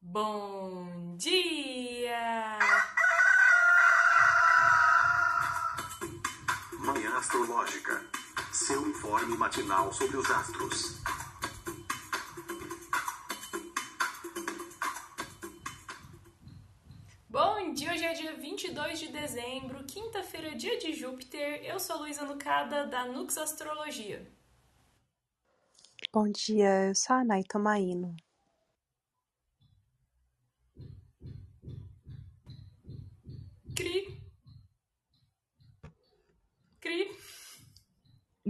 Bom dia! Manhã Astrológica. Seu informe matinal sobre os astros. Bom dia, hoje é dia 22 de dezembro, quinta-feira, dia de Júpiter. Eu sou Luísa Nucada, da Nux Astrologia. Bom dia, eu sou a Nay Tomaino.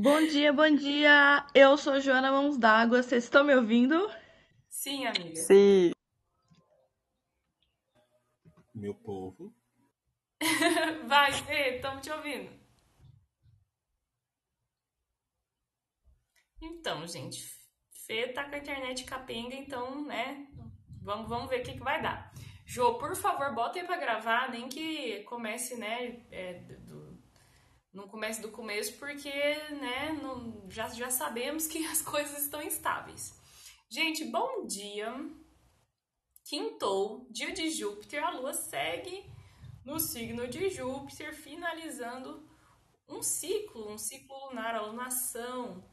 Bom dia, bom dia. Eu sou Joana Mãos d'Água. Vocês estão me ouvindo? Sim, amiga. Sim. Meu povo. Vai, Fê, estamos te ouvindo. Então, gente, Fê tá com a internet capenga, então, né? Vamos, vamos ver o que, que vai dar. Jô, por favor, bota aí pra gravar, nem que comece, né? é, não comece do começo, porque, né, não- já, já sabemos que as coisas estão instáveis. Gente, bom dia. Quintou, dia de Júpiter, a lua segue no signo de Júpiter, finalizando um ciclo, um ciclo lunar, a lunação.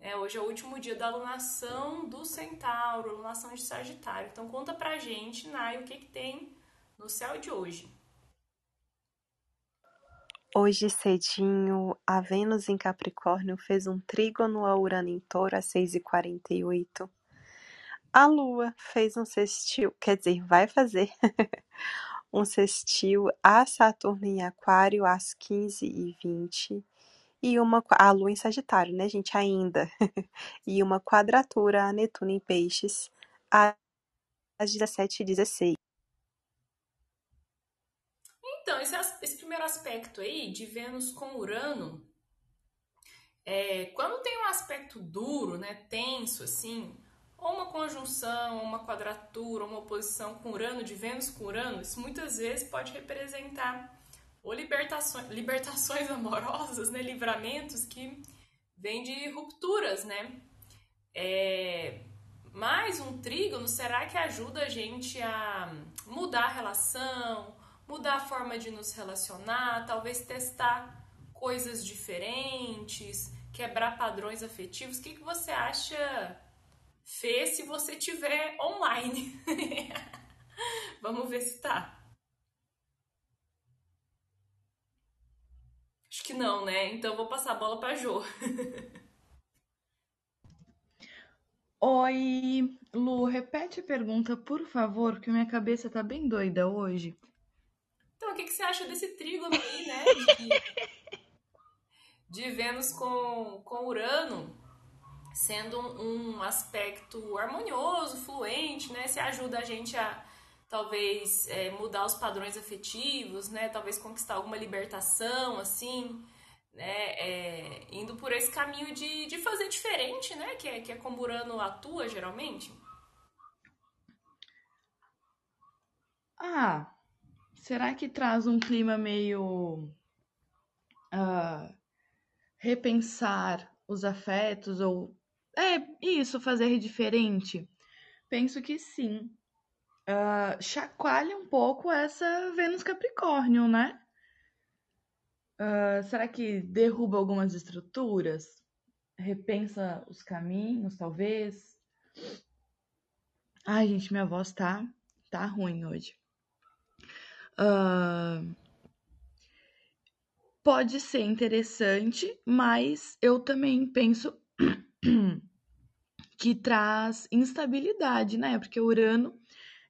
É, hoje é o último dia da lunação do Centauro, lunação de Sagitário. Então conta pra gente, Nai, o que, que tem no céu de hoje. Hoje cedinho, a Vênus em Capricórnio fez um trígono a Urano em Touro às 6h48. A Lua fez um sextil, quer dizer, vai fazer um sextil a Saturno em Aquário às 15h20. E uma, a Lua em Sagitário, né, gente, ainda. E uma quadratura a Netuno em Peixes às 17h16. Então, esse, as- esse primeiro aspecto aí de Vênus com Urano, é, quando tem um aspecto duro, né, tenso, assim, ou uma conjunção, ou uma quadratura, ou uma oposição com Urano, de Vênus com Urano, isso muitas vezes pode representar ou libertações, libertações amorosas, né, livramentos que vêm de rupturas, né? É, mais um trígono, será que ajuda a gente a mudar a relação, mudar a forma de nos relacionar, talvez testar coisas diferentes, quebrar padrões afetivos? O que, que você acha, Fê, se você tiver online? Vamos ver se tá. Acho que não, né? Então vou passar a bola pra Jô. Oi, Lu, repete a pergunta, por favor, que minha cabeça tá bem doida hoje. O que, que você acha desse trígono aí, né? De, de Vênus com, com Urano sendo um, um aspecto harmonioso, fluente, né? Se ajuda a gente a talvez é, mudar os padrões afetivos, né? Talvez conquistar alguma libertação, assim, né? É, indo por esse caminho de, de fazer diferente, né? Que é, que é como Urano atua geralmente. Ah, será que traz um clima meio ah, repensar os afetos ou é isso, fazer diferente? Penso que sim. Ah, chacoalha um pouco essa Vênus Capricórnio, né? Ah, será que derruba algumas estruturas? Repensa os caminhos, talvez? Ai, gente, minha voz tá, tá ruim hoje. Ah, pode ser interessante, mas eu também penso que traz instabilidade, né? Porque Urano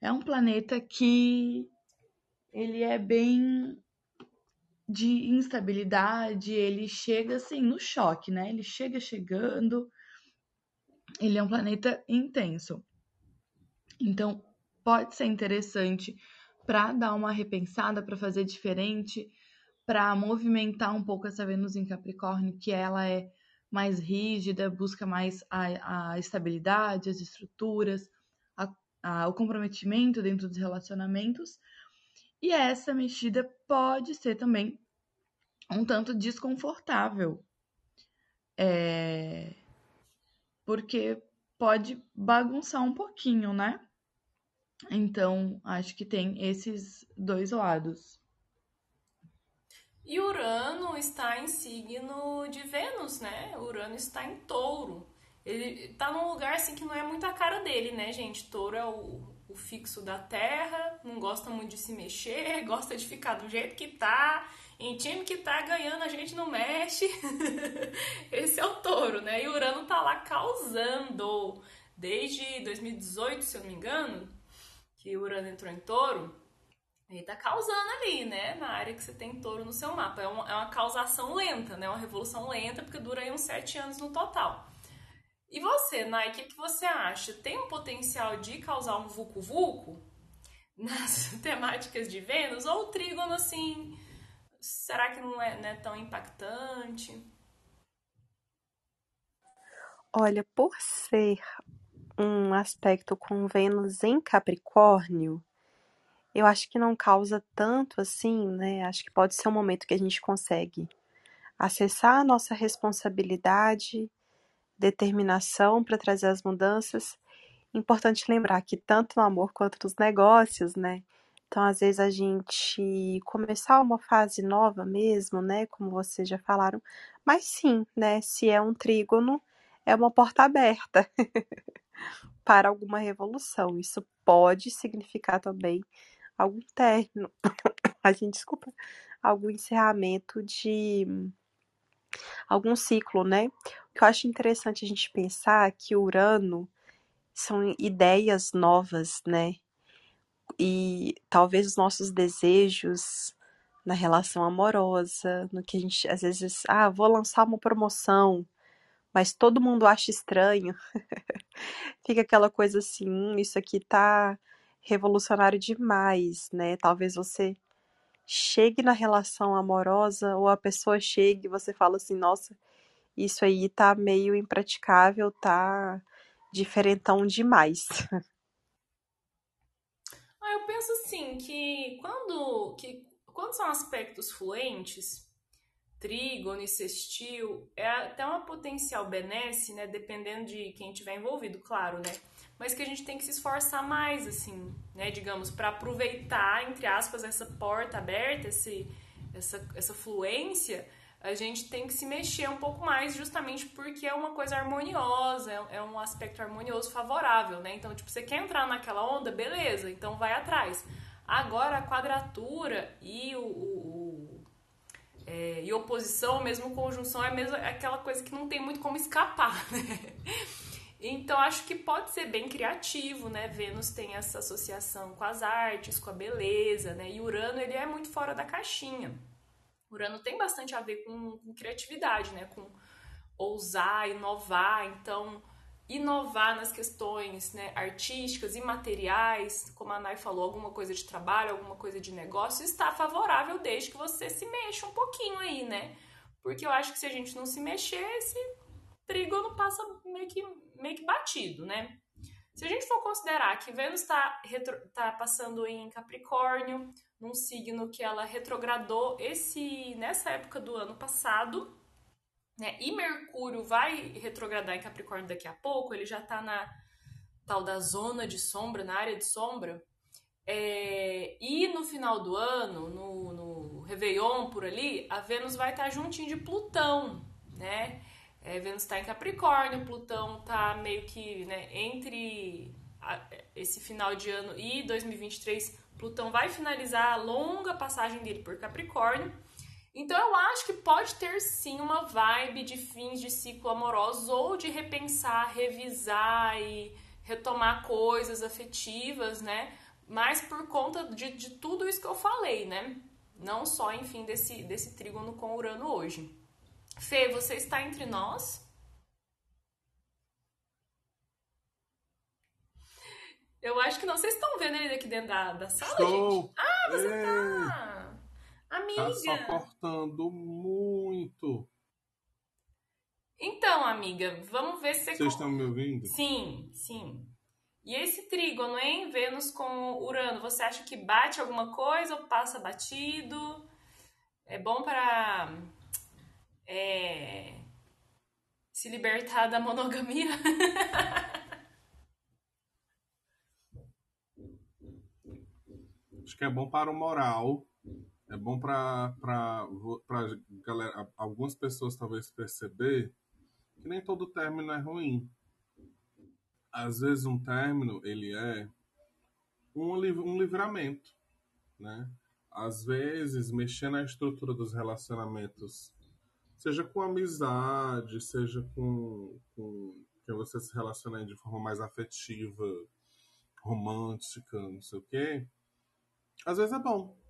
é um planeta que ele é bem de instabilidade, ele chega assim no choque, né? Ele chega chegando, ele é um planeta intenso. Então, pode ser interessante para dar uma repensada, para fazer diferente, para movimentar um pouco essa Vênus em Capricórnio, que ela é mais rígida, busca mais a, a estabilidade, as estruturas, a, a, o comprometimento dentro dos relacionamentos. E essa mexida pode ser também um tanto desconfortável. É... Porque pode bagunçar um pouquinho, né? Então, acho que tem esses dois lados. E Urano está em signo de Vênus, né? Urano está em touro. Ele tá num lugar assim que não é muito a cara dele, né, gente? Touro é o, o fixo da terra, não gosta muito de se mexer, gosta de ficar do jeito que tá. Em time que tá ganhando, a gente não mexe. Esse é o touro, né? E Urano tá lá causando. Desde 2018, se eu não me engano, que Urano entrou em touro, ele tá causando ali, né? Na área que você tem touro no seu mapa. É uma, é uma causação lenta, né? Uma revolução lenta, porque dura aí uns sete anos no total. E você, Nai, o que, que você acha? Tem um potencial de causar um vucu-vucu nas temáticas de Vênus? Ou o trígono, assim, será que não é, não é tão impactante? Olha, por ser um aspecto com Vênus em Capricórnio, eu acho que não causa tanto assim, né? Acho que pode ser um momento que a gente consegue acessar a nossa responsabilidade, determinação para trazer as mudanças. Importante lembrar que tanto no amor quanto nos negócios, né? Então, às vezes a gente começar uma fase nova mesmo, né? Como vocês já falaram, mas sim, né? Se é um trígono, é uma porta aberta para alguma revolução. Isso pode significar também algum término, a gente desculpa, algum encerramento de algum ciclo, né? O que eu acho interessante a gente pensar é que Urano são ideias novas, né? E talvez os nossos desejos na relação amorosa, no que a gente às vezes, ah, vou lançar uma promoção, mas todo mundo acha estranho. Fica aquela coisa assim, hum, isso aqui tá revolucionário demais, né? Talvez você chegue na relação amorosa ou a pessoa chegue e você fala assim, nossa, isso aí tá meio impraticável, tá diferentão demais. Ah, eu penso assim que quando, que quando são aspectos fluentes, trígono e sextil, é até uma potencial benesse, né? Dependendo de quem tiver envolvido, claro, né? mas que a gente tem que se esforçar mais, assim, né? Digamos, para aproveitar, entre aspas, essa porta aberta, esse, essa, essa fluência, a gente tem que se mexer um pouco mais, justamente porque é uma coisa harmoniosa, é, é um aspecto harmonioso favorável, né? Então, tipo, você quer entrar naquela onda, beleza, então vai atrás. Agora, a quadratura e o, o é, e oposição, mesmo conjunção, é mesmo aquela coisa que não tem muito como escapar, né? Então acho que pode ser bem criativo, né? Vênus tem essa associação com as artes, com a beleza, né? E Urano ele é muito fora da caixinha. Urano tem bastante a ver com, com criatividade, né? Com ousar, inovar. Então inovar nas questões né, artísticas e materiais, como a Nay falou, alguma coisa de trabalho, alguma coisa de negócio, está favorável desde que você se mexa um pouquinho aí, né? Porque eu acho que se a gente não se mexer, esse trígono passa meio que meio que batido, né? Se a gente for considerar que Vênus está tá passando em Capricórnio, num signo que ela retrogradou esse nessa época do ano passado, né? E Mercúrio vai retrogradar em Capricórnio daqui a pouco, ele já está na tal da zona de sombra, na área de sombra. É, e no final do ano, no, no Réveillon por ali, a Vênus vai estar tá juntinho de Plutão, né? É, Vênus está em Capricórnio, Plutão está meio que né, entre a, esse final de ano e 2023. Plutão vai finalizar a longa passagem dele por Capricórnio. Então eu acho que pode ter sim uma vibe de fins de ciclo amorosos ou de repensar, revisar e retomar coisas afetivas, né? Mas por conta de, de tudo isso que eu falei, né? Não só, enfim, desse, desse trígono com Urano hoje. Fê, você está entre nós? Eu acho que não. Vocês estão vendo ele aqui dentro da, da sala, Estou. gente? Ah, você Ei. Tá! Amiga! Tá só cortando muito. Então, amiga, vamos ver se você... Vocês estão me ouvindo? Sim, sim. E esse trígono, hein? Vênus com Urano, você acha que bate alguma coisa ou passa batido? É bom para é, se libertar da monogamia. Acho que é bom para o moral, é bom para algumas pessoas talvez perceber que nem todo término é ruim. Às vezes um término, ele é um, um livramento, né? Às vezes, mexer na estrutura dos relacionamentos, seja com amizade, seja com, com que você se relaciona de forma mais afetiva, romântica, não sei o quê, às vezes é bom.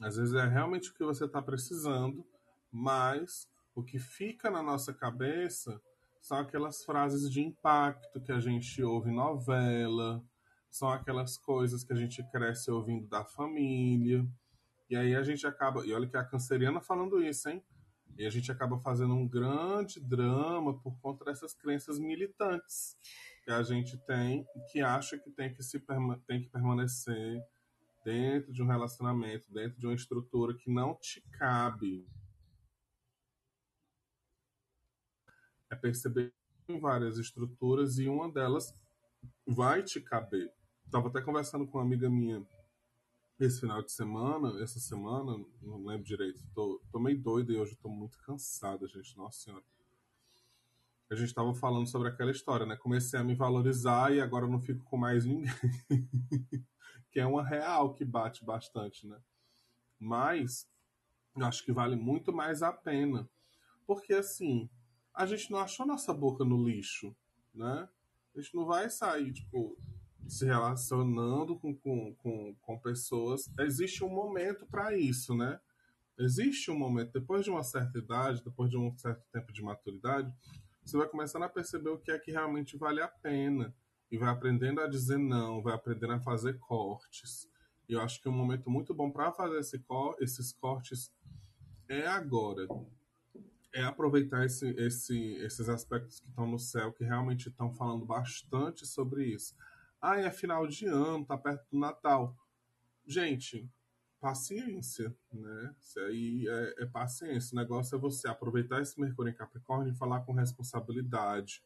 Às vezes é realmente o que você está precisando, mas o que fica na nossa cabeça são aquelas frases de impacto que a gente ouve em novela, são aquelas coisas que a gente cresce ouvindo da família. E aí a gente acaba. E olha que a canceriana falando isso, hein? E a gente acaba fazendo um grande drama por conta dessas crenças militantes que a gente tem, que acha que tem que, se, tem que permanecer dentro de um relacionamento, dentro de uma estrutura que não te cabe. É perceber várias estruturas e uma delas vai te caber. Estava até conversando com uma amiga minha esse final de semana, essa semana, não lembro direito, tô, tô meio doido e hoje estou muito cansada, gente, nossa senhora. A gente estava falando sobre aquela história, né? Comecei a me valorizar e agora não fico com mais ninguém. que é uma real que bate bastante, né? Mas eu acho que vale muito mais a pena. Porque assim, a gente não achou nossa boca no lixo, né? A gente não vai sair, tipo, se relacionando com, com, com, com pessoas, existe um momento para isso, né? Existe um momento, depois de uma certa idade, depois de um certo tempo de maturidade, você vai começando a perceber o que é que realmente vale a pena. E vai aprendendo a dizer não, vai aprendendo a fazer cortes. E eu acho que um momento muito bom para fazer esse esses cortes é agora. É aproveitar esse, esse, esses aspectos que estão no céu, que realmente estão falando bastante sobre isso ah, é final de ano, tá perto do Natal. Gente, paciência, né? Isso aí é, é, paciência. O negócio é você aproveitar esse Mercúrio em Capricórnio e falar com responsabilidade,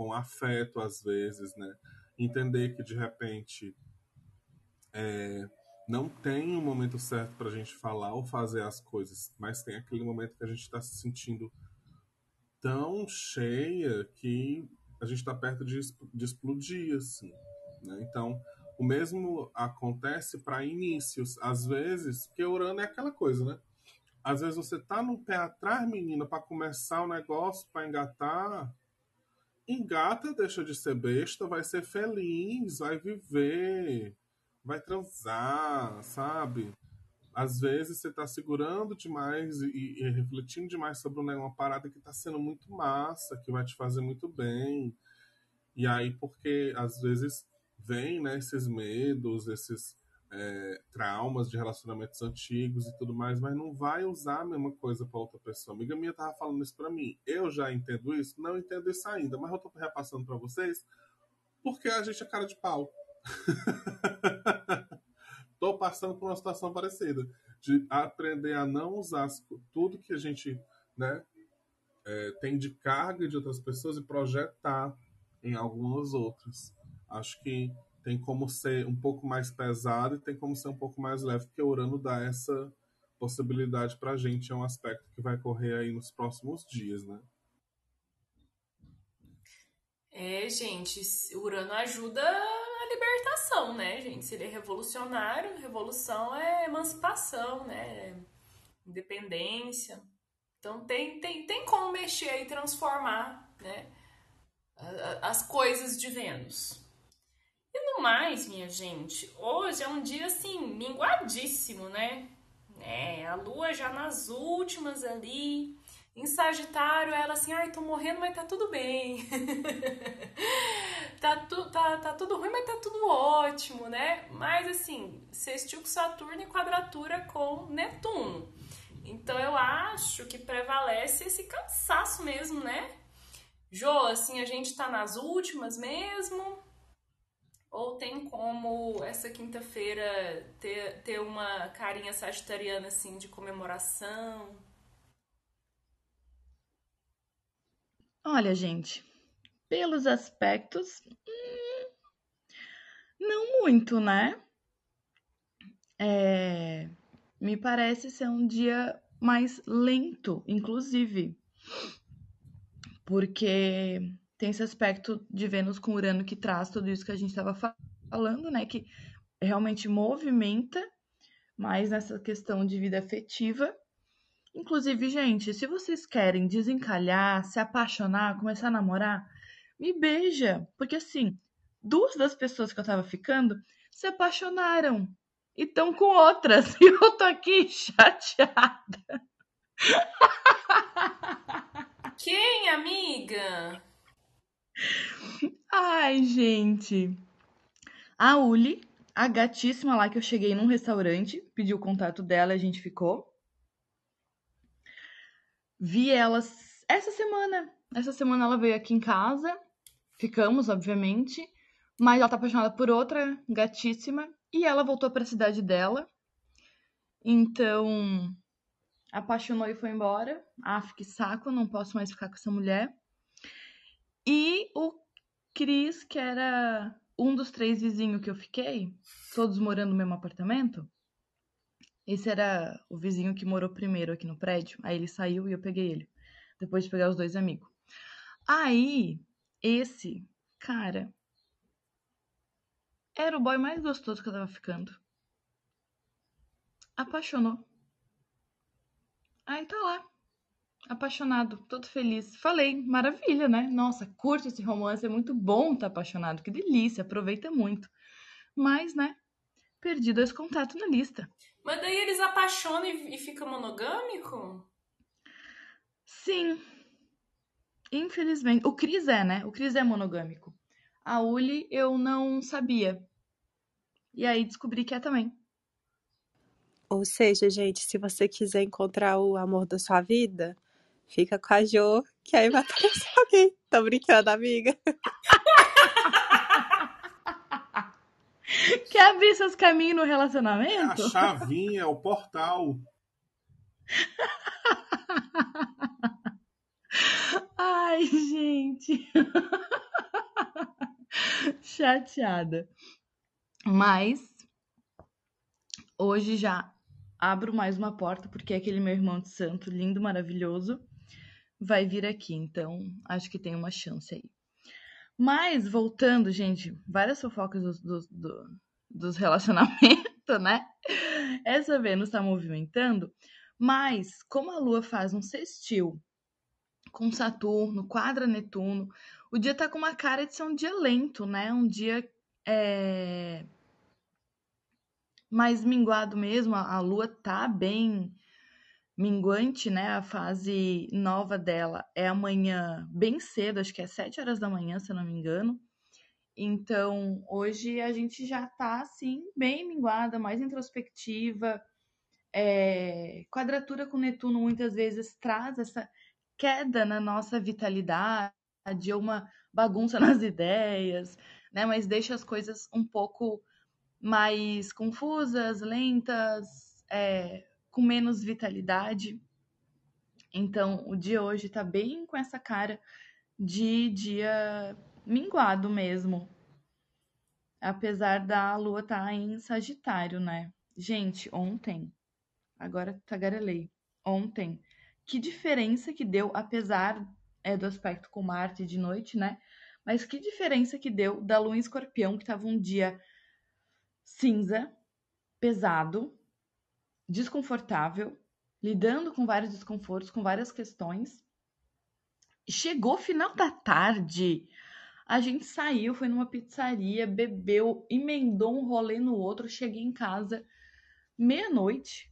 com afeto às vezes, né? Entender que de repente é, não tem um momento certo para a gente falar ou fazer as coisas, mas tem aquele momento que a gente está se sentindo tão cheia que a gente está perto de, de explodir, assim. Né? Então, o mesmo acontece para inícios. Às vezes, porque Urano é aquela coisa, né? Às vezes você tá no pé atrás, menina, para começar o negócio, para engatar. Engata, deixa de ser besta, vai ser feliz, vai viver, vai transar, sabe? Às vezes você tá segurando demais e, e refletindo demais sobre uma parada que tá sendo muito massa, que vai te fazer muito bem. E aí, porque às vezes vem né, esses medos, esses é, traumas de relacionamentos antigos e tudo mais, mas não vai usar a mesma coisa para outra pessoa. Amiga minha tava falando isso para mim. Eu já entendo isso? Não entendo isso ainda, mas eu tô repassando para vocês porque a gente é cara de pau. tô passando por uma situação parecida de aprender a não usar tudo que a gente né, é, tem de carga de outras pessoas e projetar em algumas outras acho que tem como ser um pouco mais pesado e tem como ser um pouco mais leve, porque o Urano dá essa possibilidade para a gente. É um aspecto que vai correr aí nos próximos dias, né? É, gente, Urano ajuda a libertação, né, gente? Se ele é revolucionário, revolução é emancipação, né? Independência. Então tem, tem, tem como mexer e transformar, né? As coisas de Vênus. Mais, minha gente, hoje é um dia assim, minguadíssimo, né? É, a lua já nas últimas ali. Em Sagitário, ela assim, ai, tô morrendo, mas tá tudo bem. tá, tu, tá, tá tudo ruim, mas tá tudo ótimo, né? Mas assim, sextil com Saturno e quadratura com Netuno. Então eu acho que prevalece esse cansaço mesmo, né? Jô, assim, a gente tá nas últimas mesmo, ou tem como essa quinta-feira ter, ter uma carinha sagitariana assim de comemoração? Olha, gente, pelos aspectos, hum, não muito, né? é, me parece ser um dia mais lento, inclusive, porque tem esse aspecto de Vênus com Urano que traz tudo isso que a gente estava falando, né? Que realmente movimenta mais nessa questão de vida afetiva. Inclusive, gente, se vocês querem desencalhar, se apaixonar, começar a namorar, me beija. Porque assim, duas das pessoas que eu tava ficando se apaixonaram e estão com outras. E eu tô aqui chateada. Quem, amiga? Ai, gente. A Uli, a gatíssima lá que eu cheguei num restaurante, pedi o contato dela, a gente ficou. Vi elas essa semana. Essa semana ela veio aqui em casa. Ficamos, obviamente. Mas ela tá apaixonada por outra gatíssima. E ela voltou para a cidade dela. Então, apaixonou e foi embora. Ah, que saco, não posso mais ficar com essa mulher. E o Cris, que era um dos três vizinhos que eu fiquei, todos morando no mesmo apartamento. Esse era o vizinho que morou primeiro aqui no prédio. Aí ele saiu e eu peguei ele. Depois de pegar os dois amigos. Aí, esse cara era o boy mais gostoso que eu tava ficando. Apaixonou. Aí tá lá. Apaixonado, todo feliz. Falei, maravilha, né? Nossa, curte esse romance, é muito bom estar tá apaixonado, que delícia, aproveita muito. Mas, né, perdi dois contatos na lista. Mas daí eles apaixonam e, e ficam monogâmico? Sim. Infelizmente. O Cris é, né? O Cris é monogâmico. A Uli eu não sabia. E aí descobri que é também. Ou seja, gente, se você quiser encontrar o amor da sua vida, fica com a Jo, que aí vai aparecer alguém. Tô brincando, amiga. Quer abrir seus caminhos no relacionamento? É a chavinha, o portal. Ai, gente. Chateada. Mas hoje já abro mais uma porta, porque aquele meu irmão de santo, lindo, maravilhoso, vai vir aqui. Então, acho que tem uma chance aí. Mas, voltando, gente, várias fofocas dos, dos, do, dos relacionamentos, né? Essa Vênus está movimentando, mas como a Lua faz um sextil com Saturno, quadra Netuno, o dia tá com uma cara de ser um dia lento, né? Um dia é, mais minguado mesmo, a lua tá bem minguante, né? A fase nova dela é amanhã bem cedo, acho que é 7 horas da manhã, se eu não me engano. Então, hoje a gente já tá assim, bem minguada, mais introspectiva. É, quadratura com Netuno muitas vezes traz essa queda na nossa vitalidade, ou uma bagunça nas ideias, né? Mas deixa as coisas um pouco mais confusas, lentas, é, com menos vitalidade. Então, o dia hoje tá bem com essa cara de dia minguado mesmo. Apesar da lua estar tá em Sagitário, né? Gente, ontem, agora tagarelei, ontem, que diferença que deu, apesar é, do aspecto com Marte de noite, né? Mas que diferença que deu da lua em escorpião, que tava um dia cinza, pesado, desconfortável, lidando com vários desconfortos, com várias questões. Chegou final da tarde, a gente saiu, foi numa pizzaria, bebeu, emendou um rolê no outro, cheguei em casa meia-noite,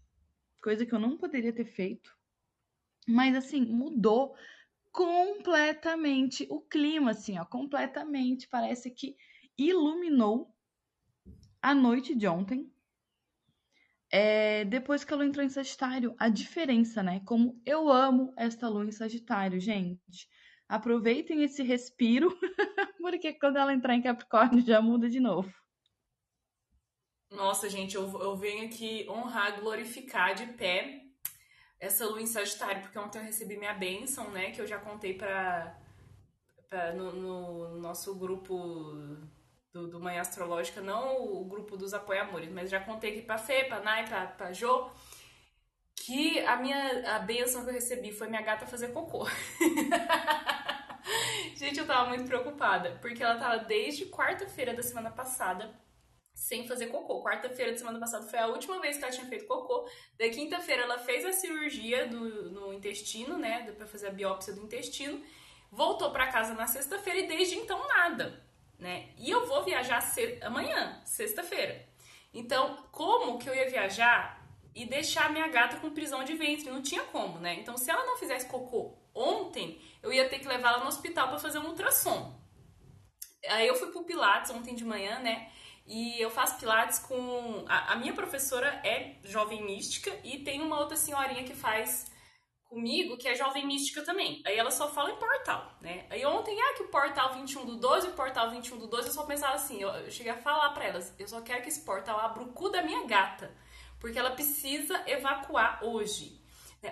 coisa que eu não poderia ter feito. Mas assim, mudou completamente o clima, assim, ó, completamente. Parece que iluminou a noite de ontem, é, depois que a lua entrou em Sagitário, a diferença, né? Como eu amo esta lua em Sagitário, gente. Aproveitem esse respiro, porque quando ela entrar em Capricórnio já muda de novo. Nossa, gente, eu, eu venho aqui honrar, glorificar de pé essa lua em Sagitário, porque ontem eu recebi minha bênção, né? Que eu já contei para no, no nosso grupo do, do Manhã Astrológica, não o grupo dos apoiamores, mas já contei aqui pra Fê, pra Nai, pra, pra Jo, que a minha a benção que eu recebi foi minha gata fazer cocô. Gente, eu tava muito preocupada, porque ela tava desde quarta-feira da semana passada sem fazer cocô. Quarta-feira da semana passada foi a última vez que ela tinha feito cocô. Da quinta-feira ela fez a cirurgia do, no intestino, né, para fazer a biópsia do intestino. Voltou para casa na sexta-feira e desde então nada, né? E eu vou viajar amanhã, sexta-feira. Então, como que eu ia viajar e deixar minha gata com prisão de ventre? Não tinha como, né? Então, se ela não fizesse cocô ontem, eu ia ter que levar ela no hospital para fazer um ultrassom. Aí eu fui pro Pilates ontem de manhã, né? E eu faço Pilates com. A, a, minha professora é jovem mística e tem uma outra senhorinha que faz comigo que é jovem mística também. Aí ela só fala em portal, né? Aí ontem, ah, que o portal 21 do 12, o portal 21 do 12, eu só pensava assim, eu, cheguei a falar para elas, eu só quero que esse portal abra o cu da minha gata, porque ela precisa evacuar hoje.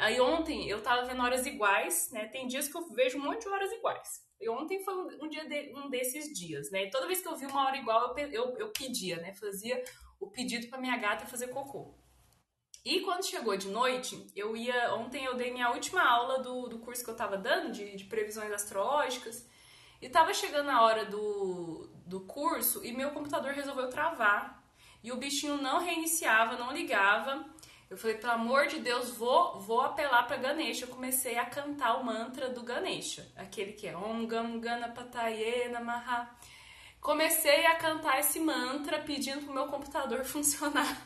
Aí ontem eu tava vendo horas iguais, né? Tem dias que eu vejo um monte de horas iguais. E ontem foi um, dia de, um desses dias, né? toda vez que eu vi uma hora igual, eu, eu, eu pedia, né? Fazia o pedido para minha gata fazer cocô. E quando chegou de noite, eu ia. Ontem eu dei minha última aula do, do curso que eu tava dando, de, de previsões astrológicas. E tava chegando a hora do, do curso e meu computador resolveu travar. E o bichinho não reiniciava, não ligava. Eu falei, pelo amor de Deus, vou, vou apelar para Ganesha. Eu comecei a cantar o mantra do Ganesha, aquele que é Om Gam Gana Pataye Namaha. Comecei a cantar esse mantra pedindo pro meu computador funcionar.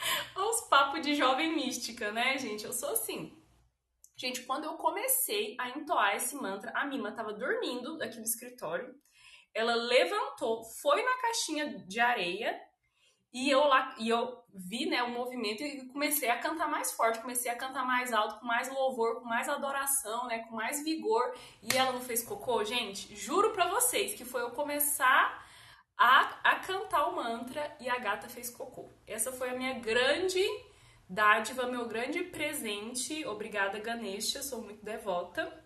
Os papos de jovem mística, né, gente? Eu sou assim. Gente, quando eu comecei a entoar esse mantra, a Mima tava dormindo aqui no escritório. Ela levantou, foi na caixinha de areia e eu lá, e eu vi, né, o movimento e comecei a cantar mais forte, comecei a cantar mais alto, com mais louvor, com mais adoração, né, com mais vigor. E ela não fez cocô, gente. Juro para vocês que foi eu começar a, a cantar o mantra e a gata fez cocô. Essa foi a minha grande dádiva, meu grande presente. Obrigada, Ganesha, sou muito devota.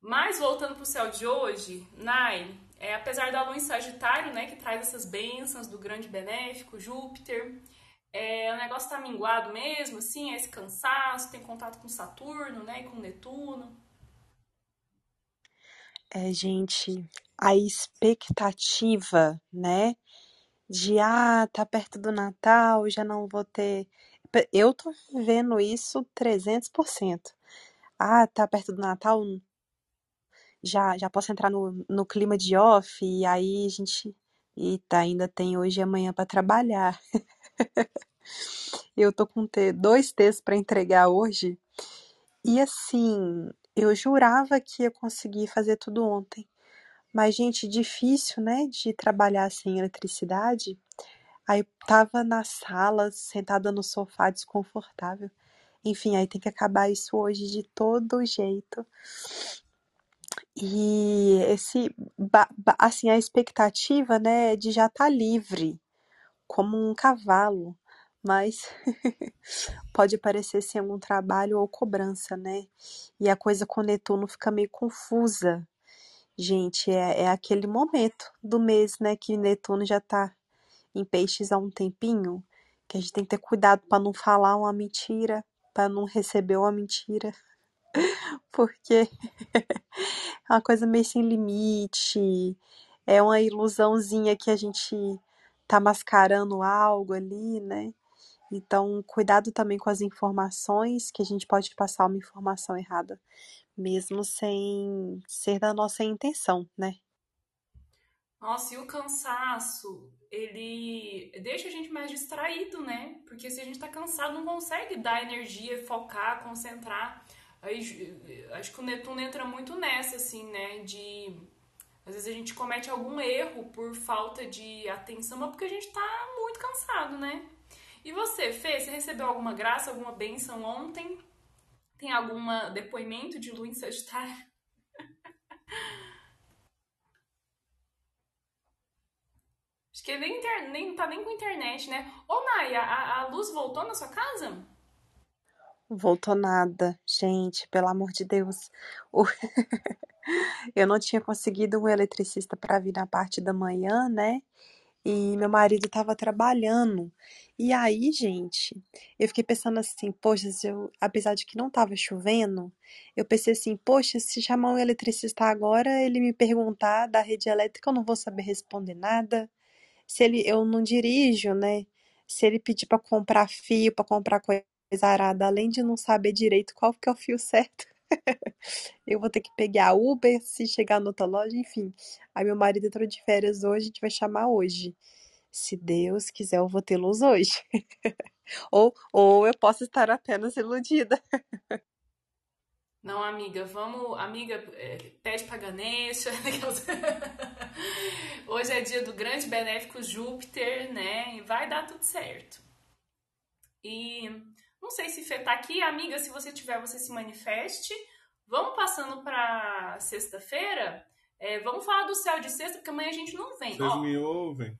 Mas voltando pro céu de hoje, Nai, é, apesar da lua em Sagitário, né, que traz essas bênçãos do grande benéfico, Júpiter, é, o negócio tá minguado mesmo, assim, é esse cansaço, tem contato com Saturno, né, e com Netuno. É, gente, a expectativa, né, de ah, tá perto do Natal, já não vou ter. Eu tô vendo isso 300%. Ah, tá perto do Natal, já, já posso entrar no, no clima de off e aí a gente. Eita, ainda tem hoje e amanhã para trabalhar. eu tô com dois textos para entregar hoje. E assim, eu jurava que ia conseguir fazer tudo ontem. Mas, gente, difícil, né, de trabalhar sem eletricidade. Aí tava na sala, sentada no sofá, desconfortável. Enfim, aí tem que acabar isso hoje de todo jeito. E esse, assim, a expectativa, né, de já estar tá livre, como um cavalo, mas pode aparecer sem algum trabalho ou cobrança, né? E a coisa com Netuno fica meio confusa. Gente, é, é aquele momento do mês, né, que Netuno já tá em peixes há um tempinho, que a gente tem que ter cuidado para não falar uma mentira, para não receber uma mentira. Porque é uma coisa meio sem limite, é uma ilusãozinha que a gente tá mascarando algo ali, né? Então, cuidado também com as informações, que a gente pode passar uma informação errada, mesmo sem ser da nossa intenção, né? Nossa, e o cansaço, ele deixa a gente mais distraído, né? Porque se a gente tá cansado, não consegue dar energia, focar, concentrar. Aí, acho que o Netuno entra muito nessa, assim, né? De. Às vezes a gente comete algum erro por falta de atenção, mas porque a gente tá muito cansado, né? E você, Fê, você recebeu alguma graça, alguma benção ontem? Tem algum depoimento de lua em Sagitário? Acho que nem, inter... nem tá nem com internet, né? Ô, Naya, a, a luz voltou na sua casa? Voltou nada, gente, pelo amor de Deus. O, Eu não tinha conseguido um eletricista para vir na parte da manhã, né? E meu marido estava trabalhando. E aí, gente, eu fiquei pensando assim, poxa, eu, apesar de que não estava chovendo, eu pensei assim, poxa, se chamar um eletricista agora, ele me perguntar da rede elétrica, eu não vou saber responder nada. Se ele, eu não dirijo, né? Se ele pedir para comprar fio, para comprar coisa arada, além de não saber direito qual que é o fio certo, eu vou ter que pegar Uber se chegar na outra loja, enfim. Aí meu marido entrou de férias hoje, a gente vai chamar hoje. Se Deus quiser, eu vou luz hoje. ou, ou eu posso estar apenas iludida. Não, amiga, vamos. Amiga, é, pede pra Ganesha. Hoje é dia do grande benéfico Júpiter, né? E vai dar tudo certo. E não sei se Fê tá aqui. Amiga, se você tiver, você se manifeste. Vamos passando pra sexta-feira. É, vamos falar do céu de sexta, porque amanhã a gente não vem. Vocês Ó, me ouvem?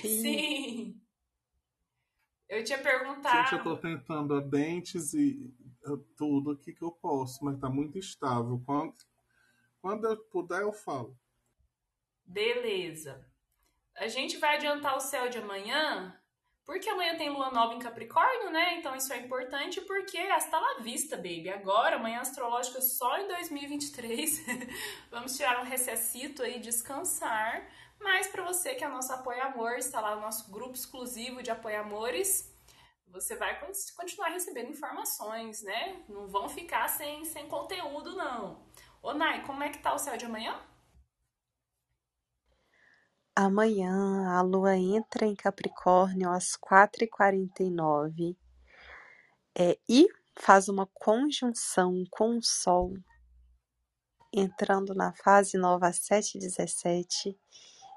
Sim. Sim. Eu tinha perguntado. Gente, eu tô tentando a dentes e tudo aqui que eu posso, mas tá muito estável. Quando, quando eu puder, eu falo. Beleza. A gente vai adiantar o céu de amanhã, porque amanhã tem lua nova em Capricórnio, né? Então isso é importante porque está lá vista, baby. Agora, amanhã astrológica só em 2023. Vamos tirar um recessito aí, descansar mas para você que é nosso apoio amor, está lá no nosso grupo exclusivo de apoio amores, você vai continuar recebendo informações, né? Não vão ficar sem, sem conteúdo, não. Ô, Nai, como é que tá o céu de amanhã? Amanhã a lua entra em Capricórnio às 4h49 é, e faz uma conjunção com o Sol, entrando na fase nova às 7h17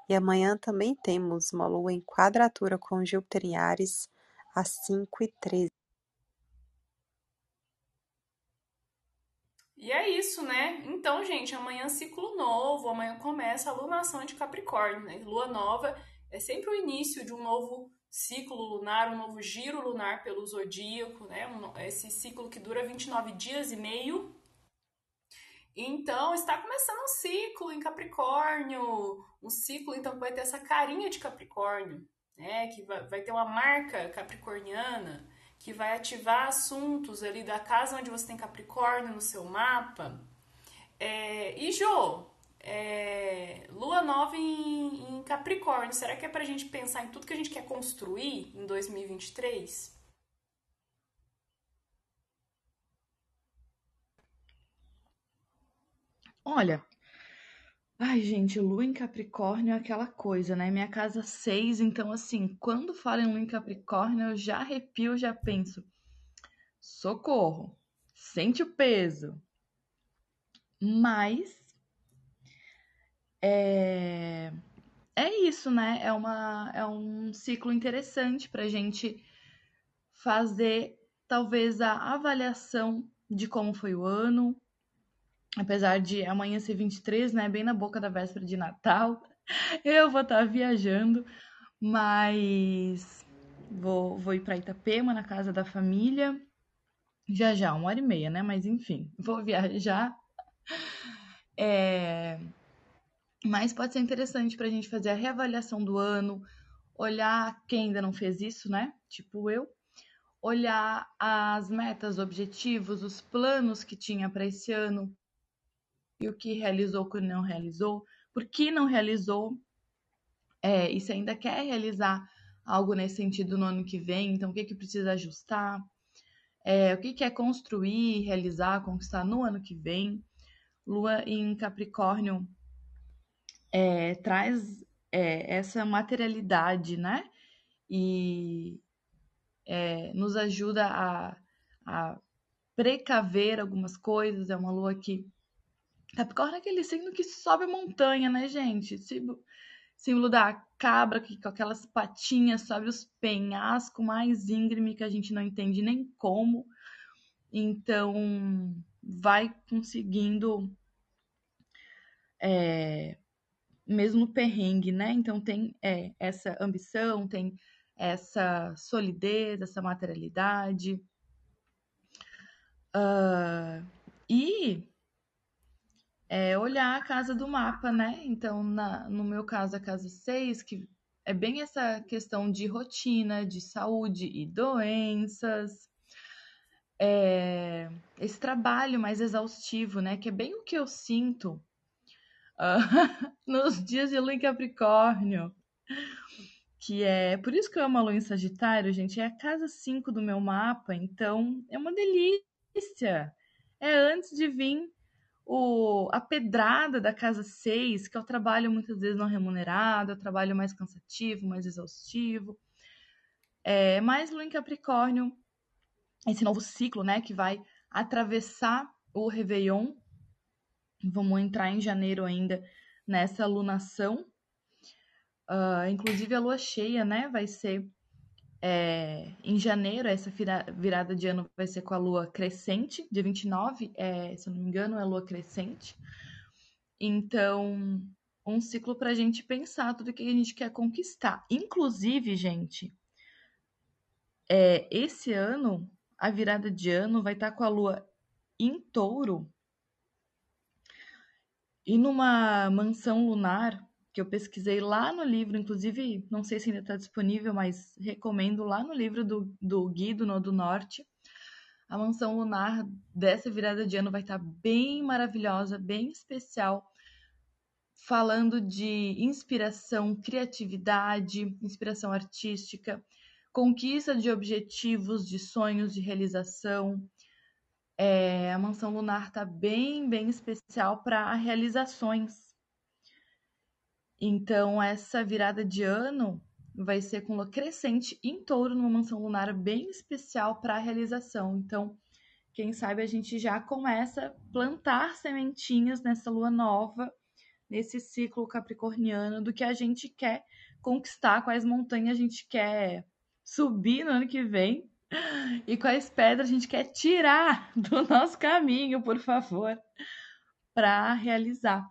e amanhã também temos uma lua em quadratura com Júpiter em Ares às 5 e 13 é isso, né? Então, gente, amanhã ciclo novo, amanhã começa a lunação de Capricórnio, né? Lua nova é sempre o início de um novo ciclo lunar, um novo giro lunar pelo zodíaco, né? esse ciclo que dura 29 dias e meio, então, está começando um ciclo em Capricórnio, um ciclo então que vai ter essa carinha de Capricórnio, né? Que vai, vai ter uma marca capricorniana que vai ativar assuntos ali da casa onde você tem Capricórnio no seu mapa. É, e Jô, é, Lua nova em, em Capricórnio, será que é pra gente pensar em tudo que a gente quer construir em 2023? Olha, ai gente, lua em Capricórnio é aquela coisa, né? Minha casa 6, então assim, quando falo em lua em Capricórnio, eu já arrepio, já penso, socorro, sente o peso. Mas é, é isso, né? É, uma, é um ciclo interessante para gente fazer talvez a avaliação de como foi o ano, apesar de amanhã ser 23, né, bem na boca da véspera de Natal, eu vou estar tá viajando, mas vou, vou ir para Itapema, na casa da família, já já, uma hora e meia, né, mas enfim, vou viajar. É... Mas pode ser interessante para a gente fazer a reavaliação do ano, olhar quem ainda não fez isso, né, tipo eu, olhar as metas, objetivos, os planos que tinha para esse ano, e o que realizou, o que não realizou, por que não realizou, é, e se ainda quer realizar algo nesse sentido no ano que vem, então o que, que precisa ajustar, é, o que quer construir, realizar, conquistar no ano que vem. Lua em Capricórnio é, traz é, essa materialidade, né? E é, nos ajuda a, a precaver algumas coisas. É uma lua que Capricórnio é aquele signo que sobe montanha, né, gente? Símbolo da cabra que com aquelas patinhas sobe os penhascos mais íngreme que a gente não entende nem como. Então, vai conseguindo é, mesmo perrengue, né? Então tem é, essa ambição, tem essa solidez, essa materialidade. Uh, e é olhar a casa do mapa, né? Então, na, no meu caso, a casa 6, que é bem essa questão de rotina, de saúde e doenças. É, esse trabalho mais exaustivo, né? Que é bem o que eu sinto uh, nos dias de lua em Capricórnio. Que é. Por isso que eu amo a lua em Sagitário, gente. É a casa 5 do meu mapa, então é uma delícia. É antes de vir o, a pedrada da casa 6, que é o trabalho muitas vezes não remunerado, é o trabalho mais cansativo, mais exaustivo. É, mais Lua em Capricórnio, esse novo ciclo, né, que vai atravessar o Réveillon. Vamos entrar em janeiro ainda nessa lunação. Uh, inclusive a lua cheia, né, vai ser é, em janeiro, essa virada de ano vai ser com a lua crescente, dia 29, é, se eu não me engano, é lua crescente. Então, um ciclo para a gente pensar tudo que a gente quer conquistar. Inclusive, gente, é, esse ano, a virada de ano vai estar tá com a lua em touro e numa mansão lunar que eu pesquisei lá no livro, inclusive, não sei se ainda está disponível, mas recomendo lá no livro do, do Guido do Norte. A mansão lunar dessa virada de ano vai estar tá bem maravilhosa, bem especial, falando de inspiração, criatividade, inspiração artística, conquista de objetivos, de sonhos, de realização. É, a mansão lunar está bem, bem especial para realizações então, essa virada de ano vai ser com lua crescente em touro, numa mansão lunar bem especial para a realização. Então, quem sabe a gente já começa a plantar sementinhas nessa lua nova, nesse ciclo capricorniano do que a gente quer conquistar, quais montanhas a gente quer subir no ano que vem e quais pedras a gente quer tirar do nosso caminho, por favor, para realizar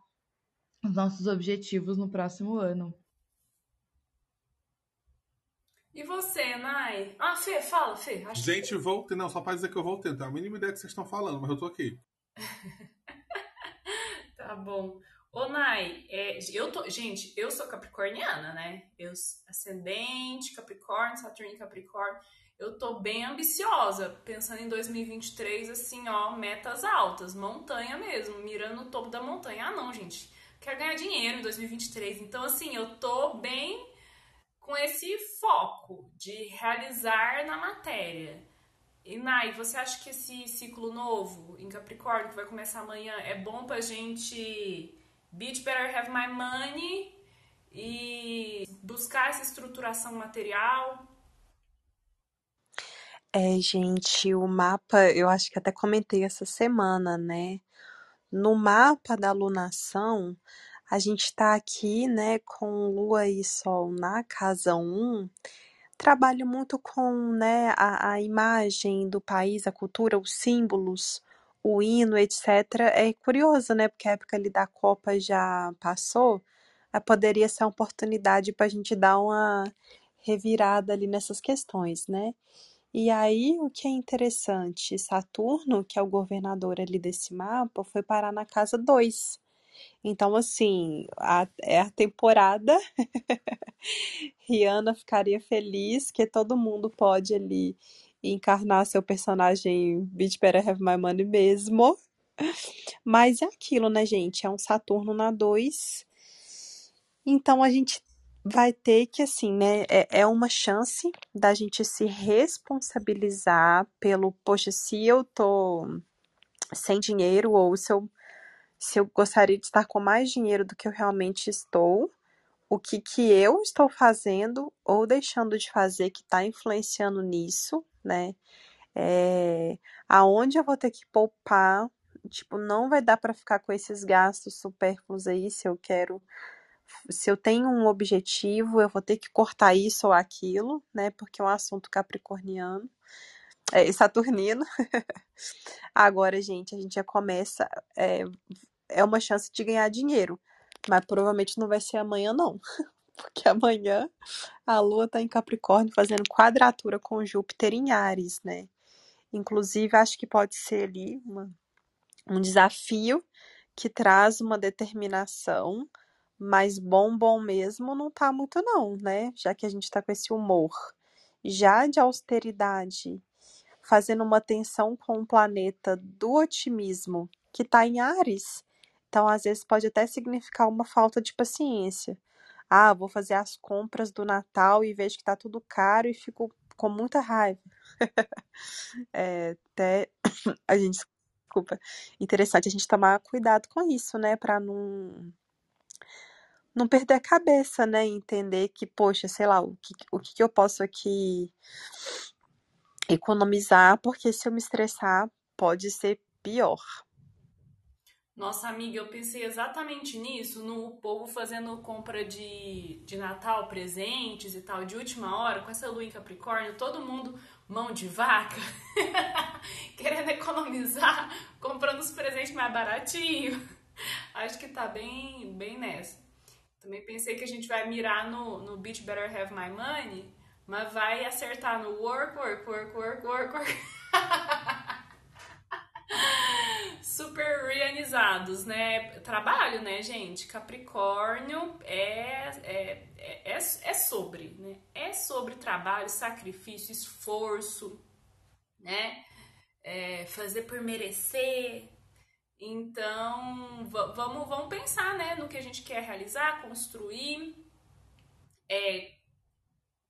os nossos objetivos no próximo ano. E você, Nai? Ah, Fê, fala, Fê. Acho Gente, que... voltei. Não, só para dizer que eu voltei. Não tenho a mínima ideia que vocês estão falando, mas eu tô aqui. tá bom. Ô, Nai, é, eu tô. Gente, eu sou capricorniana, né? Eu ascendente, Capricórnio, Saturno Capricórnio. Eu tô bem ambiciosa, pensando em 2023, assim, ó, metas altas, montanha mesmo, mirando no topo da montanha. Ah, não, gente quero ganhar dinheiro em 2023. Então, assim, eu tô bem com esse foco de realizar na matéria. E Nai, você acha que esse ciclo novo em Capricórnio, que vai começar amanhã, é bom pra gente Beat Better Have My Money e buscar essa estruturação material? É, gente, o mapa, eu acho que até comentei essa semana, né? No mapa da lunação, a gente está aqui, né, com Lua e Sol na casa 1, trabalho muito com, né, a, a imagem do país, a cultura, os símbolos, o hino, etc. É curioso, né, porque a época ali da Copa já passou, poderia ser uma oportunidade para a gente dar uma revirada ali nessas questões, né? E aí, o que é interessante, Saturno, que é o governador ali desse mapa, foi parar na casa 2. Então, assim, a, é a temporada. Rihanna ficaria feliz que todo mundo pode ali encarnar seu personagem Bitch Better Have My Money mesmo. Mas é aquilo, né, gente? É um Saturno na 2. Então a gente vai ter que, assim, né? É, é uma chance da gente se responsabilizar pelo, poxa, se eu tô sem dinheiro ou se eu, se eu gostaria de estar com mais dinheiro do que eu realmente estou, o que que eu estou fazendo ou deixando de fazer que está influenciando nisso, né? É, aonde eu vou ter que poupar, tipo, não vai dar para ficar com esses gastos supérfluos aí se eu quero se eu tenho um objetivo, eu vou ter que cortar isso ou aquilo, né? Porque é um assunto capricorniano, é, saturnino. Agora, gente, a gente já começa. É, é uma chance de ganhar dinheiro, mas provavelmente não vai ser amanhã, não. Porque amanhã a Lua está em Capricórnio fazendo quadratura com Júpiter em Ares, né? Inclusive, acho que pode ser ali uma, um desafio que traz uma determinação, mas bom, bom mesmo não tá muito não, né? Já que a gente tá com esse humor. Já de austeridade, fazendo uma tensão com o planeta do otimismo, que tá em Ares, então às vezes pode até significar uma falta de paciência. Ah, vou fazer as compras do Natal e vejo que tá tudo caro e fico com muita raiva. é, até a gente, desculpa, interessante a gente tomar cuidado com isso, né, para não não perder a cabeça, né, entender que, poxa, sei lá, o que, o que eu posso aqui economizar, porque se eu me estressar, pode ser pior. Nossa amiga, eu pensei exatamente nisso, no povo fazendo compra de, de Natal, presentes e tal, de última hora, com essa lua em Capricórnio, todo mundo mão de vaca, querendo economizar, comprando os presentes mais baratinho. Acho que tá bem, bem nessa. Também pensei que a gente vai mirar no, no Beach Better Have My Money, mas vai acertar no work, work, work, work, work, work. super reanizados, né? Trabalho, né, gente? Capricórnio é, é, é, é, é sobre, né? É sobre trabalho, sacrifício, esforço, né? É fazer por merecer. Então, vamos, vamos pensar, né, no que a gente quer realizar, construir, é,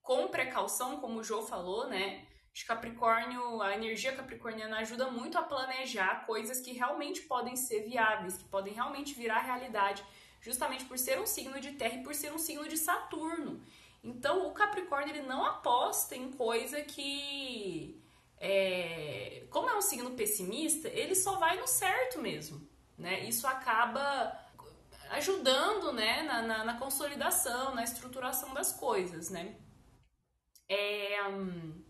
com precaução, como o Jô falou, né? de Capricórnio, a energia capricorniana ajuda muito a planejar coisas que realmente podem ser viáveis, que podem realmente virar realidade, justamente por ser um signo de terra e por ser um signo de Saturno. Então, o Capricórnio ele não aposta em coisa que é, como é um signo pessimista, ele só vai no certo mesmo, né? Isso acaba ajudando, né, na, na, na consolidação, na estruturação das coisas, né? É, hum,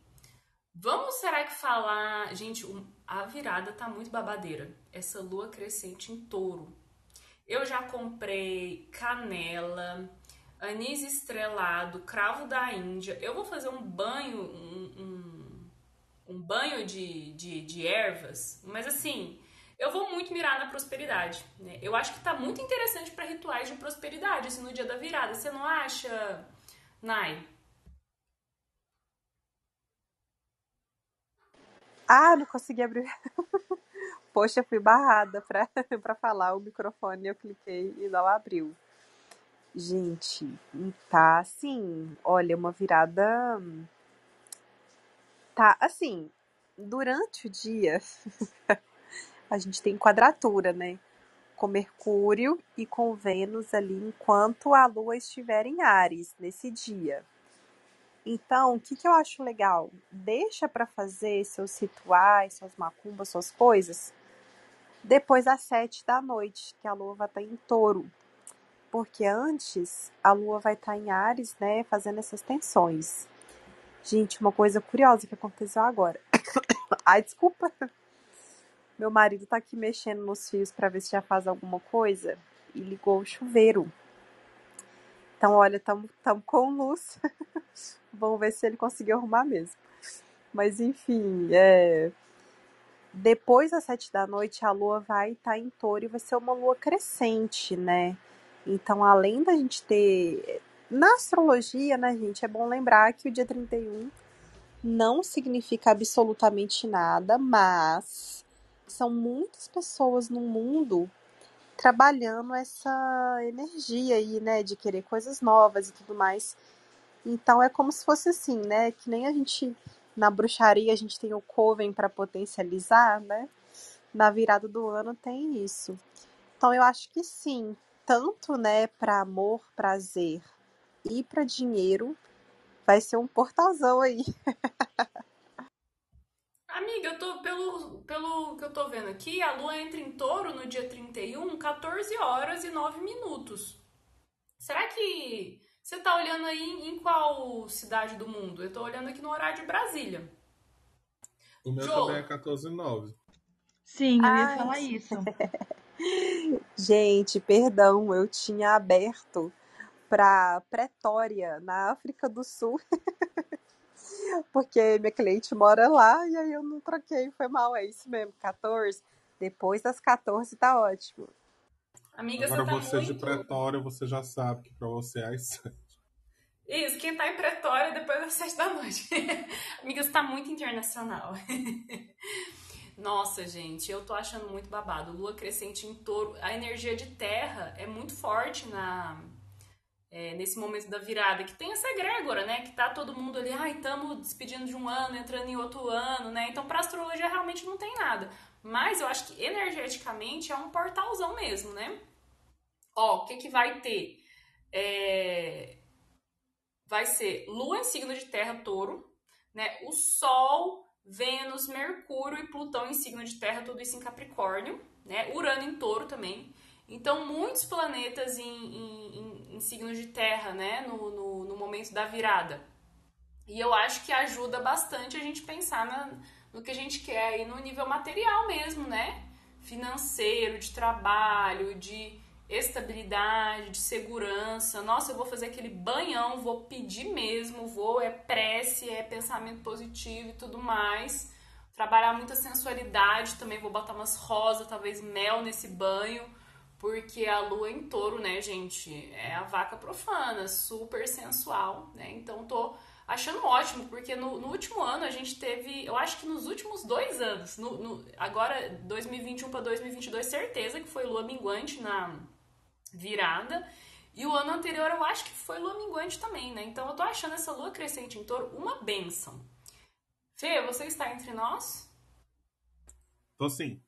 Vamos, será que falar. Gente, a virada tá muito babadeira. Essa lua crescente em touro. Eu já comprei canela, anis estrelado, cravo da Índia. Eu vou fazer um banho, um, um, um banho de, de, de ervas, mas assim, eu vou muito mirar na prosperidade. Né? Eu acho que tá muito interessante para rituais de prosperidade, assim, no dia da virada. Você não acha, Nai? Ah, não consegui abrir. Poxa, fui barrada pra falar o microfone. Eu cliquei e não abriu. Gente, tá assim, olha, uma virada. Tá assim, durante o dia, a gente tem quadratura, né? Com Mercúrio e com Vênus ali enquanto a Lua estiver em Ares nesse dia. Então, o que, que eu acho legal? Deixa para fazer seus rituais, suas macumbas, suas coisas, depois das sete da noite, que a lua vai estar tá em touro. Porque antes a lua vai estar tá em Ares, né, fazendo essas tensões. Gente, uma coisa curiosa que aconteceu agora. Ai, desculpa. Meu marido tá aqui mexendo nos fios para ver se já faz alguma coisa e ligou o chuveiro. Então, olha, estamos com luz. Vamos ver se ele conseguiu arrumar mesmo. Mas enfim, é... depois das sete da noite a lua vai estar tá em touro e vai ser uma lua crescente, né? Então, além da gente ter. Na astrologia, né, gente, é bom lembrar que o dia 31 não significa absolutamente nada, mas são muitas pessoas no mundo trabalhando essa energia aí, né, de querer coisas novas e tudo mais. Então é como se fosse assim, né? Que nem a gente na bruxaria a gente tem o coven para potencializar, né? Na virada do ano tem isso. Então eu acho que sim, tanto, né, para amor, prazer e para dinheiro, vai ser um portalzão aí. Amiga, eu tô pelo, pelo que eu tô vendo aqui, a lua entra em touro no dia 31, 14 horas e 9 minutos. Será que você tá olhando aí em qual cidade do mundo? Eu tô olhando aqui no horário de Brasília. O meu também é 14 9. Sim, eu Ai. ia falar isso. Gente, perdão, eu tinha aberto para Pretória, na África do Sul. Porque minha cliente mora lá e aí eu não troquei, foi mal, é isso mesmo, 14. Depois das 14 tá ótimo. Amiga, Agora você tá você muito... de Pretória, você já sabe que pra você é às sete. Isso, quem tá em Pretória depois das sete da noite. Amiga, você tá muito internacional. Nossa, gente, eu tô achando muito babado. Lua crescente em touro. A energia de terra é muito forte na é, nesse momento da virada, que tem essa egrégora, né? Que tá todo mundo ali, ai, estamos despedindo de um ano, entrando em outro ano, né? Então, pra astrologia realmente não tem nada. Mas eu acho que energeticamente é um portalzão mesmo, né? Ó, o que que vai ter? É... Vai ser Lua em signo de terra, touro, né? O Sol, Vênus, Mercúrio e Plutão em signo de terra, tudo isso em Capricórnio, né? Urano em touro também. Então, muitos planetas em, em, em, em signos de terra, né? No, no, no, momento da virada. E eu acho que ajuda bastante a gente pensar na, no que a gente quer aí no nível material mesmo, né? Financeiro, de trabalho, de estabilidade, de segurança. Nossa, eu vou fazer aquele banhão, vou pedir mesmo, vou, é prece, é pensamento positivo e tudo mais. Trabalhar muita sensualidade também, vou botar umas rosas, talvez mel nesse banho, porque a lua em touro, né, gente, é a vaca profana, super sensual, né? Então tô achando ótimo, porque no, no último ano a gente teve, eu acho que nos últimos dois anos, no, no agora 2021 para 2022, certeza que foi lua minguante na virada. E o ano anterior eu acho que foi lua minguante também, né? Então eu tô achando essa lua crescente em touro uma benção. Fê, você está entre nós? Tô sim.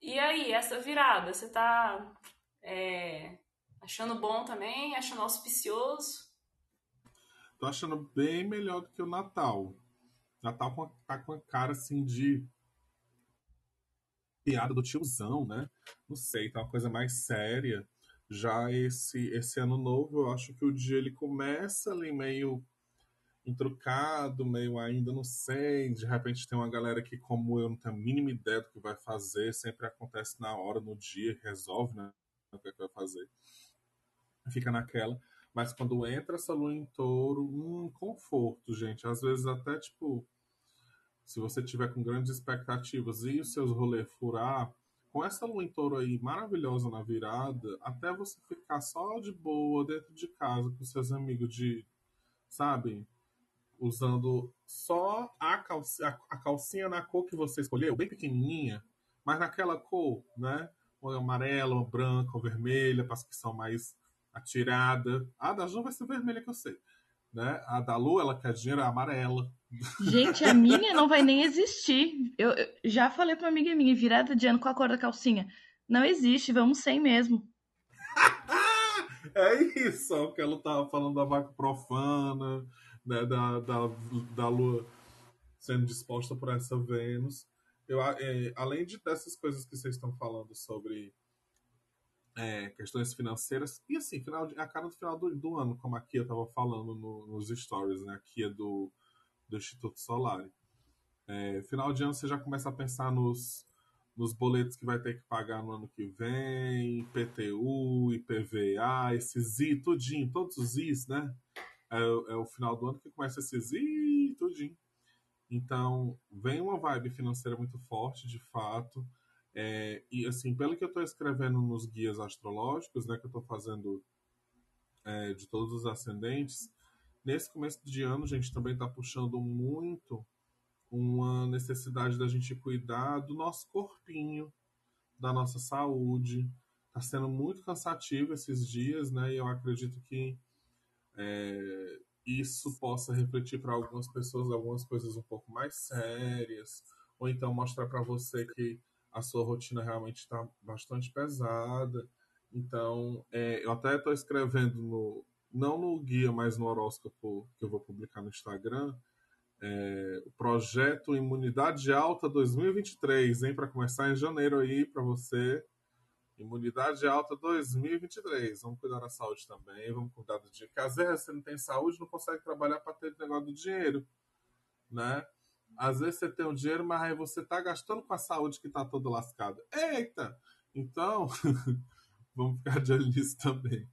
E aí, essa virada, você tá é, achando bom também? Achando auspicioso? Tô achando bem melhor do que o Natal. Natal tá com a cara assim de piada do tiozão, né? Não sei, tá uma coisa mais séria. Já esse, esse ano novo, eu acho que o dia ele começa ali meio intrucado, meio ainda não sei. De repente tem uma galera que, como eu, não tenho a mínima ideia do que vai fazer, sempre acontece na hora, no dia, resolve, né? O que, é que vai fazer. Fica naquela. Mas quando entra essa lua em touro, um conforto, gente. Às vezes até, tipo, se você tiver com grandes expectativas e os seus rolês furar, com essa lua em touro aí maravilhosa na virada, até você ficar só de boa dentro de casa com seus amigos de, sabe, usando só a calcinha, a calcinha na cor que você escolheu, bem pequenininha, mas naquela cor, né? Ou amarela, ou branca, ou vermelha, para as que são mais atirada. A da Ju vai ser vermelha que eu sei. Né? A da Lu, ela quer dinheiro, é amarela. Gente, a minha não vai nem existir. Eu, eu já falei pra uma amiga minha, virada de ano com a cor da calcinha. Não existe, vamos sem mesmo. é isso, é o que ela tava falando da vaca profana, né, da, da, da lua sendo disposta por essa Vênus. Eu, é, além de dessas coisas que vocês estão falando sobre é, questões financeiras. E assim, final de, a cara do final do, do ano, como a Kia estava falando no, nos stories, né? A Kia do, do Instituto Solar. É, final de ano você já começa a pensar nos, nos boletos que vai ter que pagar no ano que vem, IPTU, IPVA, esses I, tudinho, todos os Is, né? É, é o final do ano que começa esses I, tudinho. Então, vem uma vibe financeira muito forte, de fato. É, e assim, pelo que eu estou escrevendo nos guias astrológicos, né, que eu estou fazendo é, de todos os ascendentes, nesse começo de ano, a gente também está puxando muito uma necessidade da gente cuidar do nosso corpinho, da nossa saúde. Está sendo muito cansativo esses dias, né? E eu acredito que é, isso possa refletir para algumas pessoas algumas coisas um pouco mais sérias, ou então mostrar para você que a sua rotina realmente está bastante pesada. Então, é, eu até estou escrevendo no, não no guia, mas no horóscopo que eu vou publicar no Instagram, é, o projeto Imunidade Alta 2023, hein? Para começar em janeiro aí para você. Imunidade Alta 2023. Vamos cuidar da saúde também, vamos cuidar do dia. Porque às vezes você não tem saúde, não consegue trabalhar para ter o negócio do dinheiro, né? Às vezes você tem o dinheiro, mas aí você tá gastando com a saúde que tá toda lascada. Eita! Então, vamos ficar de olho nisso também.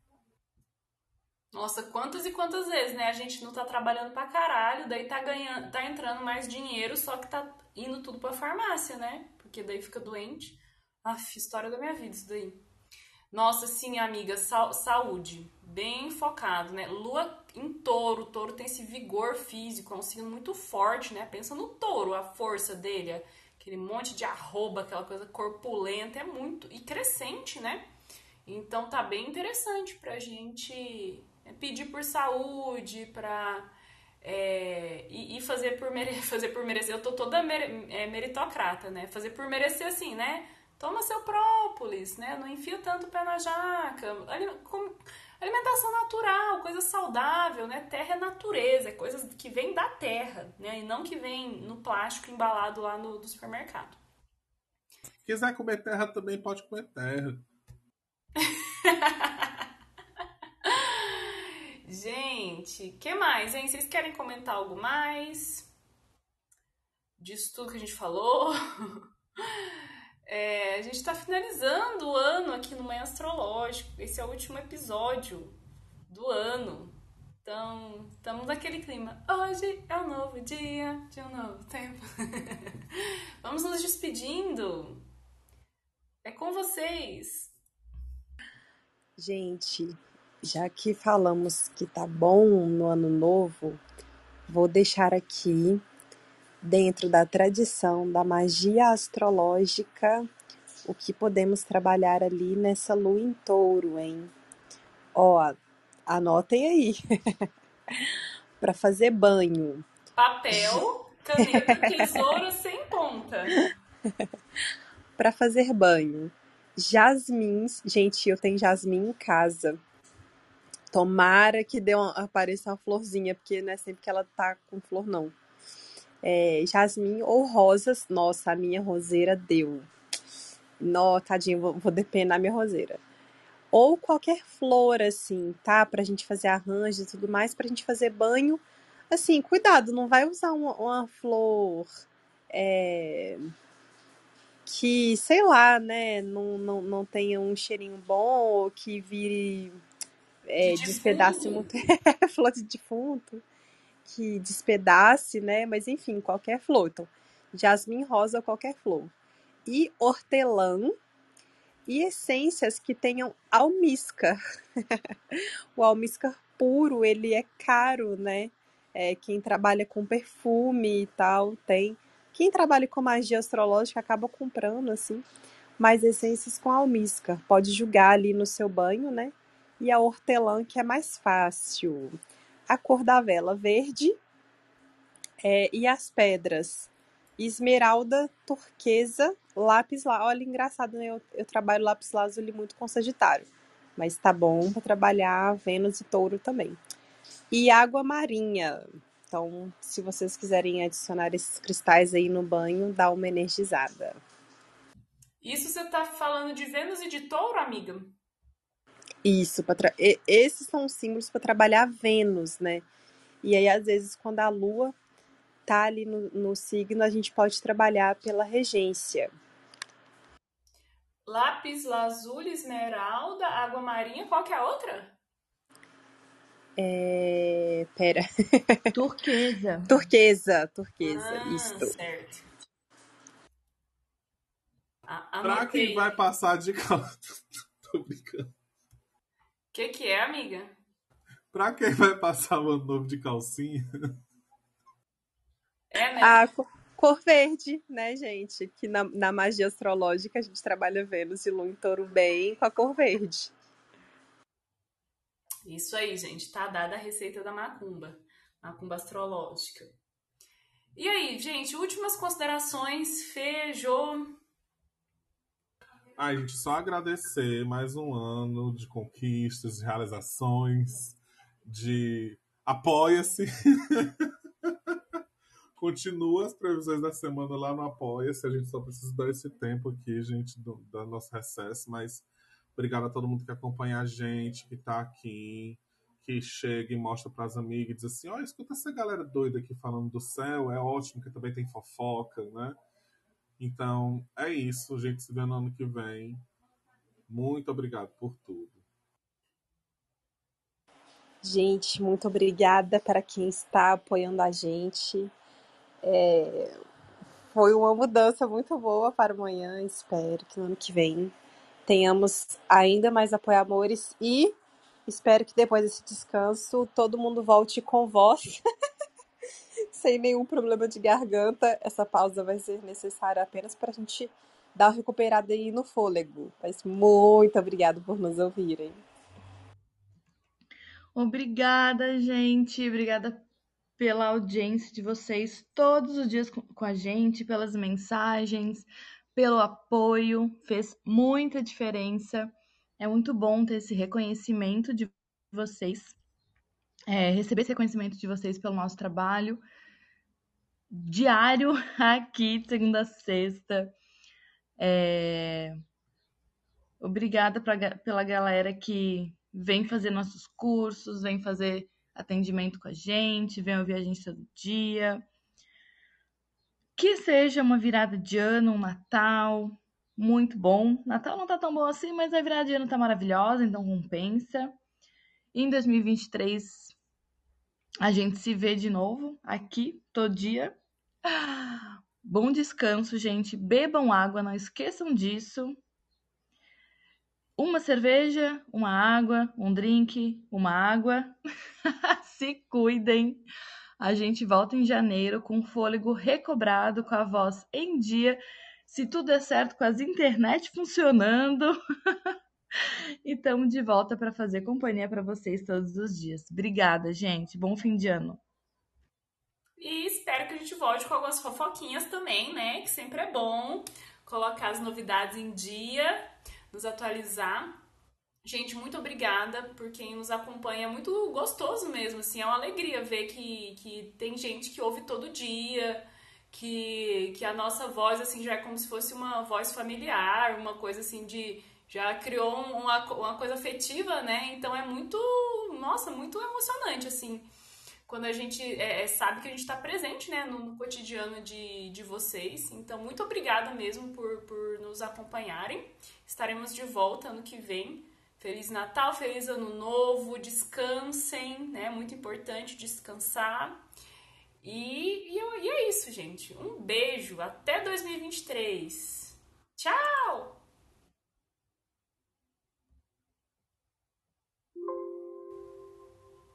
Nossa, quantas e quantas vezes, né? A gente não tá trabalhando pra caralho, daí tá ganhando, tá entrando mais dinheiro, só que tá indo tudo pra farmácia, né? Porque daí fica doente. Aff, história da minha vida isso daí. Nossa, sim, amiga, sa saúde. Bem focado, né? Lua em touro. Touro tem esse vigor físico, é um signo muito forte, né? Pensa no touro, a força dele, aquele monte de arroba, aquela coisa corpulenta, é muito. e crescente, né? Então tá bem interessante pra gente é, pedir por saúde, pra. É, e, e, fazer por, fazer por merecer. Eu tô toda mer é, meritocrata, né? Fazer por merecer assim, né? Toma seu própolis, né? Não enfia tanto o pé na jaca. Alimentação natural, coisa saudável, né? Terra é natureza, é coisa que vem da terra, né? E não que vem no plástico embalado lá no do supermercado. Quiser comer terra também pode comer terra. Gente, que mais, hein? Vocês querem comentar algo mais? Disso tudo que a gente falou? É, a gente está finalizando o ano aqui no Manhã Astrológico. Esse é o último episódio do ano. Então, estamos naquele clima. Hoje é um novo dia de um novo tempo. Vamos nos despedindo. É com vocês. Gente, já que falamos que tá bom no ano novo, vou deixar aqui dentro da tradição da magia astrológica, o que podemos trabalhar ali nessa lua em touro, hein? Ó, anotem aí. para fazer banho. Papel, caneta, tesoura sem ponta. para fazer banho. Jasmins, gente, eu tenho jasmim em casa. Tomara que dê uma, apareça uma florzinha, porque não é sempre que ela tá com flor, não é, jasmim ou rosas. Nossa, a minha roseira deu. Nó, tadinho, vou, vou depenar minha roseira. Ou qualquer flor, assim, tá? Pra gente fazer arranjo e tudo mais, pra gente fazer banho. Assim, cuidado, não vai usar uma, uma flor é, que, sei lá, né, não, não, não tenha um cheirinho bom ou que vire. É, de despedace muito. flor de defunto que despedace, né? Mas enfim, qualquer flor. Então, jasmim rosa, qualquer flor. E hortelã e essências que tenham almíscar. o almíscar puro, ele é caro, né? É, quem trabalha com perfume e tal, tem. Quem trabalha com magia astrológica acaba comprando, assim. Mas essências com almíscar. Pode jogar ali no seu banho, né? E a hortelã, que é mais fácil a cor da vela verde é, e as pedras esmeralda, turquesa, lápis lazuli. Olha, engraçado, né? Eu, eu trabalho lápis lazuli muito com Sagitário, mas tá bom para trabalhar Vênus e Touro também. E água marinha. Então, se vocês quiserem adicionar esses cristais aí no banho, dá uma energizada. Isso você tá falando de Vênus e de Touro, amiga? Isso, tra... esses são os símbolos para trabalhar Vênus, né? E aí, às vezes, quando a Lua tá ali no, no signo, a gente pode trabalhar pela regência. Lápis lazuli, esmeralda, água marinha, qual que é a outra? É... Pera. Turquesa. turquesa, turquesa, ah, isso. Certo. Pra quem vai passar de calça. Tô brincando que, que é, amiga? Pra quem vai passar o ano novo de calcinha? É, né? A cor verde, né, gente? Que na, na magia astrológica a gente trabalha Vênus e Lua em touro bem com a cor verde. Isso aí, gente. Tá dada a receita da macumba. Macumba astrológica. E aí, gente, últimas considerações. Feijô. A gente, só agradecer mais um ano de conquistas, de realizações, de apoia-se. Continua as previsões da semana lá no Apoia-se. A gente só precisa dar esse tempo aqui, gente, do, do nosso recesso. Mas obrigado a todo mundo que acompanha a gente, que tá aqui, que chega e mostra para as amigas e diz assim: olha, escuta essa galera doida aqui falando do céu, é ótimo que também tem fofoca, né? Então, é isso. A gente se vê no ano que vem. Muito obrigado por tudo. Gente, muito obrigada para quem está apoiando a gente. É... Foi uma mudança muito boa para amanhã. Espero que no ano que vem tenhamos ainda mais apoiadores e espero que depois desse descanso todo mundo volte com voz, sem nenhum problema de garganta. Essa pausa vai ser necessária apenas para a gente dar uma recuperada aí no fôlego. Mas muito obrigado por nos ouvirem. Obrigada, gente. Obrigada pela audiência de vocês todos os dias com a gente, pelas mensagens, pelo apoio. Fez muita diferença. É muito bom ter esse reconhecimento de vocês, é, receber esse reconhecimento de vocês pelo nosso trabalho diário aqui, segunda a sexta. É... Obrigada pra, pela galera que vem fazer nossos cursos, vem fazer atendimento com a gente, vem ouvir a gente todo dia. Que seja uma virada de ano, um Natal muito bom. Natal não tá tão bom assim, mas a virada de ano tá maravilhosa, então compensa. Em 2023 a gente se vê de novo aqui todo dia. Bom descanso, gente. Bebam água, não esqueçam disso uma cerveja, uma água, um drink, uma água. Se cuidem. A gente volta em janeiro com o fôlego recobrado, com a voz em dia, se tudo der certo, com as internet funcionando. e estamos de volta para fazer companhia para vocês todos os dias. Obrigada, gente. Bom fim de ano. E espero que a gente volte com algumas fofoquinhas também, né? Que sempre é bom colocar as novidades em dia nos atualizar. Gente, muito obrigada por quem nos acompanha. É muito gostoso mesmo, assim. É uma alegria ver que, que tem gente que ouve todo dia, que, que a nossa voz, assim, já é como se fosse uma voz familiar, uma coisa assim de. Já criou uma, uma coisa afetiva, né? Então é muito. Nossa, muito emocionante, assim quando a gente é, é sabe que a gente está presente né, no, no, cotidiano de, de vocês. Então, muito obrigada mesmo por, por nos acompanharem. Estaremos de volta ano que vem. Feliz Natal, feliz Ano Novo, descansem, né? Muito importante descansar. E, e, e é isso, gente. Um beijo, até 2023. Tchau!